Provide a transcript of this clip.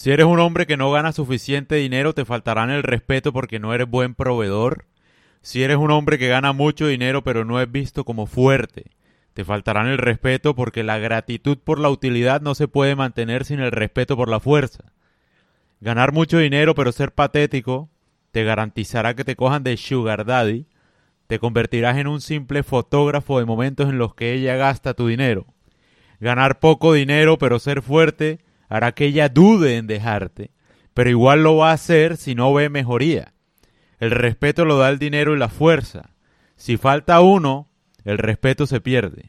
Si eres un hombre que no gana suficiente dinero, te faltarán el respeto porque no eres buen proveedor. Si eres un hombre que gana mucho dinero pero no es visto como fuerte, te faltarán el respeto porque la gratitud por la utilidad no se puede mantener sin el respeto por la fuerza. Ganar mucho dinero pero ser patético te garantizará que te cojan de sugar daddy. Te convertirás en un simple fotógrafo de momentos en los que ella gasta tu dinero. Ganar poco dinero pero ser fuerte hará que ella dude en dejarte, pero igual lo va a hacer si no ve mejoría. El respeto lo da el dinero y la fuerza. Si falta uno, el respeto se pierde.